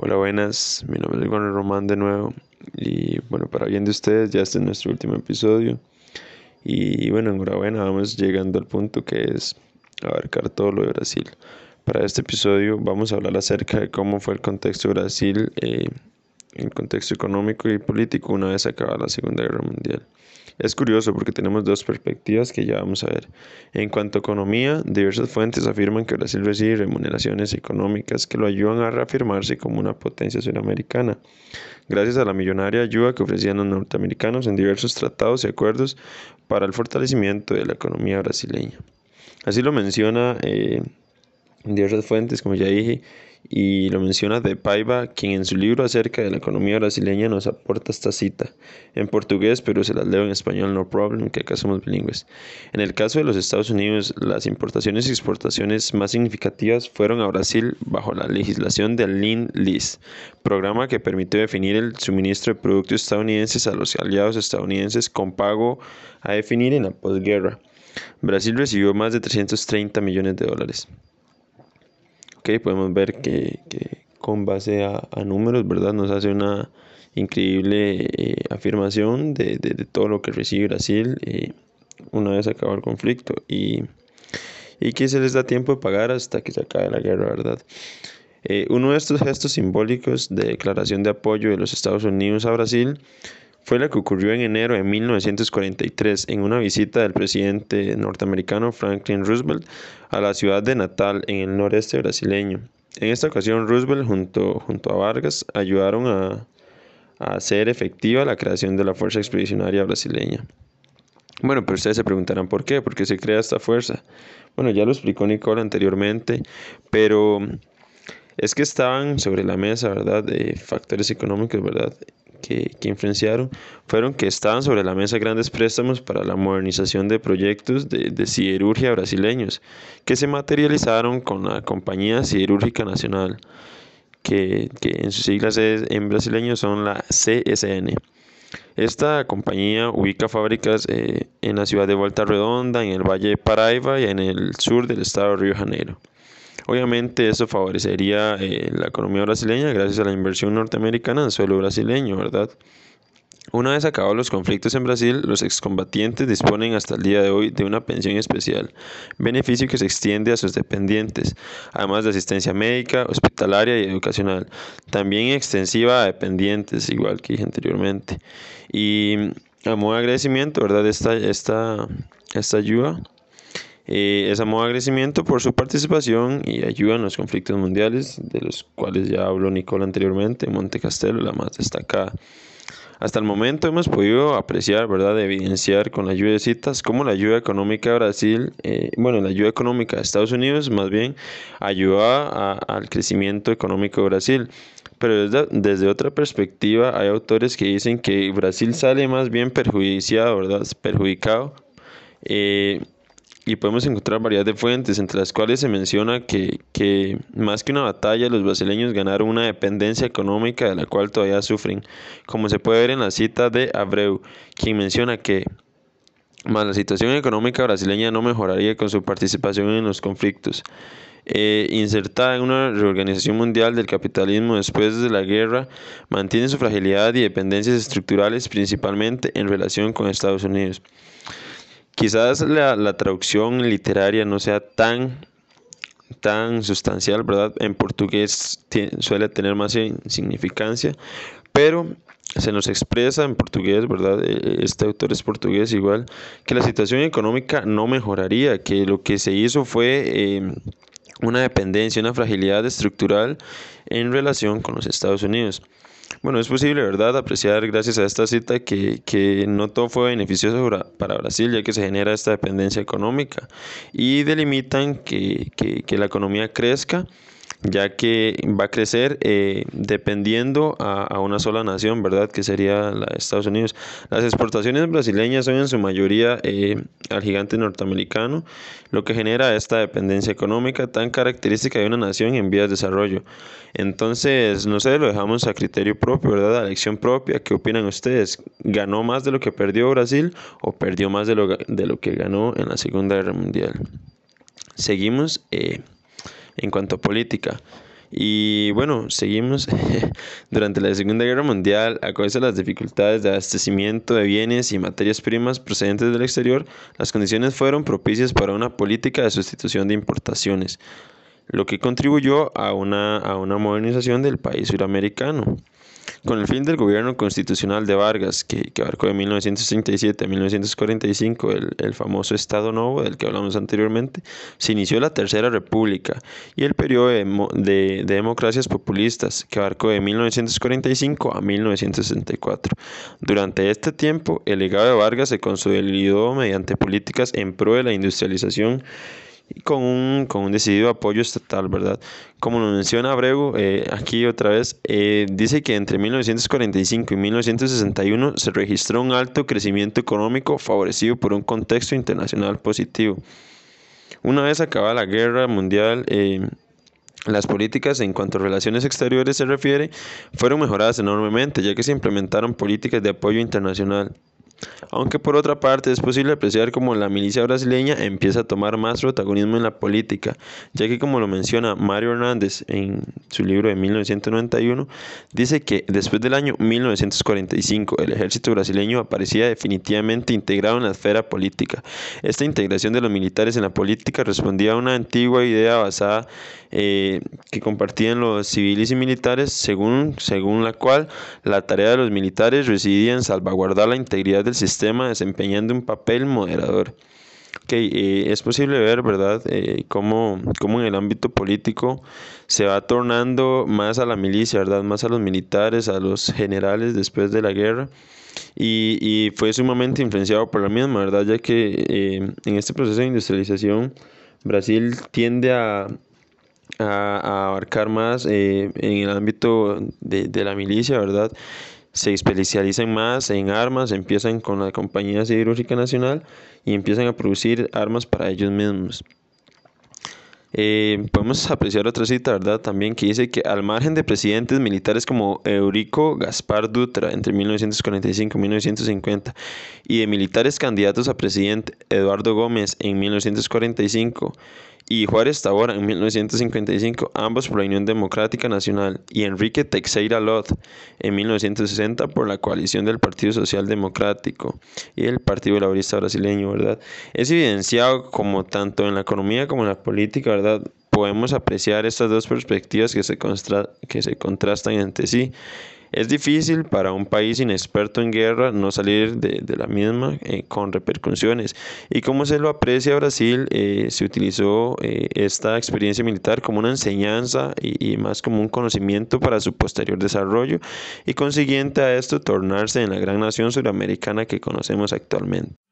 Hola, buenas. Mi nombre es Juan Román de nuevo. Y bueno, para bien de ustedes, ya este es nuestro último episodio. Y bueno, enhorabuena, vamos llegando al punto que es abarcar todo lo de Brasil. Para este episodio vamos a hablar acerca de cómo fue el contexto de Brasil, eh, el contexto económico y político una vez acabada la Segunda Guerra Mundial. Es curioso porque tenemos dos perspectivas que ya vamos a ver. En cuanto a economía, diversas fuentes afirman que Brasil recibe remuneraciones económicas que lo ayudan a reafirmarse como una potencia sudamericana, gracias a la millonaria ayuda que ofrecían los norteamericanos en diversos tratados y acuerdos para el fortalecimiento de la economía brasileña. Así lo menciona eh, diversas fuentes, como ya dije, y lo menciona de Paiva, quien en su libro acerca de la economía brasileña nos aporta esta cita, en portugués, pero se las leo en español, no problem, que acá somos bilingües. En el caso de los Estados Unidos, las importaciones y exportaciones más significativas fueron a Brasil bajo la legislación del Lean-Lease, programa que permitió definir el suministro de productos estadounidenses a los aliados estadounidenses con pago a definir en la posguerra. Brasil recibió más de 330 millones de dólares podemos ver que, con base a, números, ¿verdad? Nos hace una increíble eh, afirmación de, todo lo que recibe Brasil eh, una vez acaba el conflicto y, y, que se les da tiempo de pagar hasta que se acabe la guerra, ¿verdad? Eh, uno de estos gestos simbólicos de declaración de apoyo de los Estados Unidos a Brasil fue la que ocurrió en enero de 1943 en una visita del presidente norteamericano Franklin Roosevelt a la ciudad de Natal en el noreste brasileño. En esta ocasión Roosevelt junto, junto a Vargas ayudaron a, a hacer efectiva la creación de la Fuerza Expedicionaria Brasileña. Bueno, pero ustedes se preguntarán por qué, por qué se crea esta fuerza. Bueno, ya lo explicó Nicole anteriormente, pero es que estaban sobre la mesa, ¿verdad? De factores económicos, ¿verdad? Que, influenciaron fueron que estaban sobre la mesa grandes préstamos para la modernización de proyectos de, de siderurgia brasileños, que se materializaron con la Compañía Siderúrgica Nacional, que, en sus siglas en brasileño son la CSN. Esta compañía ubica fábricas eh, en la ciudad de Volta Redonda, en el Valle de Paraiba y en el sur del estado de Río Janeiro. Obviamente eso favorecería eh, la economía brasileña gracias a la inversión norteamericana en suelo brasileño, ¿verdad? Una vez acabados los conflictos en Brasil, los excombatientes disponen hasta el día de hoy de una pensión especial, beneficio que se extiende a sus dependientes, además de asistencia médica, hospitalaria y educacional, también extensiva a dependientes, igual que dije anteriormente. Y a modo de agradecimiento, ¿verdad? Esta, esta, esta ayuda eh, es a de por su participación y ayuda en los conflictos mundiales, de los cuales ya habló Nicole anteriormente, Monte Castelo, la más destacada. Hasta el momento hemos podido apreciar, ¿verdad?, evidenciar con la ayuda de citas cómo la ayuda económica de Brasil, eh, bueno, la ayuda económica de Estados Unidos más bien ayuda al crecimiento económico de Brasil. Pero desde, desde, otra perspectiva hay autores que dicen que Brasil sale más bien perjudiciado, ¿verdad?, perjudicado. Eh, y podemos encontrar variedad de fuentes, entre las cuales se menciona que, que, más que una batalla, los brasileños ganaron una dependencia económica de la cual todavía sufren, como se puede ver en la cita de Abreu, quien menciona que más la situación económica brasileña no mejoraría con su participación en los conflictos. Eh, insertada en una reorganización mundial del capitalismo después de la guerra, mantiene su fragilidad y dependencias estructurales principalmente en relación con Estados Unidos. Quizás la, traducción literaria no sea tan, tan sustancial, ¿verdad? En portugués suele tener más significancia, pero se nos expresa en portugués, ¿verdad? E, e, este autor es portugués igual, que la situación económica no mejoraría, que lo que se hizo fue em, una dependencia, una fragilidad estructural en relación con los Estados Unidos. Bueno, es posible, ¿verdad?, apreciar gracias a esta cita que, que no todo fue beneficioso para Brasil, ya que se genera esta dependencia económica y delimitan que, que, que la economía crezca ya que va a crecer eh, dependiendo a, una sola nación, ¿verdad? Que sería la Estados Unidos. Las exportaciones brasileñas son en su mayoría eh, al gigante norteamericano, lo que genera esta dependencia económica tan característica de una nación en vías de desarrollo. Entonces, no sé, lo dejamos a criterio propio, ¿verdad? A elección propia. ¿Qué opinan ustedes? ¿Ganó más de lo que perdió Brasil o perdió más de lo, de lo que ganó en la Segunda Guerra Mundial? Seguimos. Eh, en cuanto a política. Y bueno, seguimos. Durante la Segunda Guerra Mundial, a causa de las dificultades de abastecimiento de bienes y materias primas procedentes del exterior, las condiciones fueron propicias para una política de sustitución de importaciones, lo que contribuyó a una, a una modernización del país suramericano. Con el fin del gobierno constitucional de Vargas, que, abarcó de 1937 a 1945 el, el, famoso Estado Novo del que hablamos anteriormente, se inició la Tercera República y el periodo de, de, de democracias populistas, que abarcó de 1945 a 1964. Durante este tiempo, el legado de Vargas se consolidó mediante políticas en pro de la industrialización y con un, con un decidido apoyo estatal, ¿verdad? Como lo menciona Abreu, eh, aquí otra vez, eh, dice que entre 1945 y 1961 se registró un alto crecimiento económico favorecido por un contexto internacional positivo. Una vez acabada la guerra mundial, eh, las políticas en cuanto a relaciones exteriores se refiere fueron mejoradas enormemente, ya que se implementaron políticas de apoyo internacional. Aunque por otra parte es posible apreciar como la milicia brasileña empieza a tomar más protagonismo en la política, ya que como lo menciona Mario Hernández en su libro de 1991, dice que después del año 1945 el ejército brasileño aparecía definitivamente integrado en la esfera política. Esta integración de los militares en la política respondía a una antigua idea basada eh, que compartían los civiles y militares, según, según la cual la tarea de los militares residía en salvaguardar la integridad del sistema desempeñando un papel moderador. Okay, eh, es posible ver, ¿verdad?, eh, cómo, cómo, en el ámbito político se va tornando más a la milicia, ¿verdad?, más a los militares, a los generales después de la guerra. Y, y fue sumamente influenciado por la misma, ¿verdad?, ya que eh, en este proceso de industrialización Brasil tiende a, a, abarcar más en el ámbito de, de la milicia, ¿verdad?, se especializan más en armas, empiezan con la Compañía Siderúrgica Nacional y empiezan a producir armas para ellos mismos. Eh, podemos apreciar otra cita, ¿verdad? También que dice que al margen de presidentes militares como Eurico Gaspar Dutra entre 1945 y 1950 y de militares candidatos a presidente Eduardo Gómez en 1945 y Juárez Tabora en 1955, ambos por la Unión Democrática Nacional, y Enrique Teixeira Lot en 1960 por la coalición del Partido Social Democrático y el Partido Laborista Brasileño, ¿verdad? Es evidenciado como tanto en la economía como en la política, ¿verdad? Podemos apreciar estas dos perspectivas que se, que se contrastan entre sí es difícil para un país inexperto en guerra no salir de, la misma eh, con repercusiones. Y como se lo aprecia Brasil, eh, se utilizó eh, esta experiencia militar como una enseñanza y, y, más como un conocimiento para su posterior desarrollo y consiguiente a esto tornarse en la gran nación suramericana que conocemos actualmente.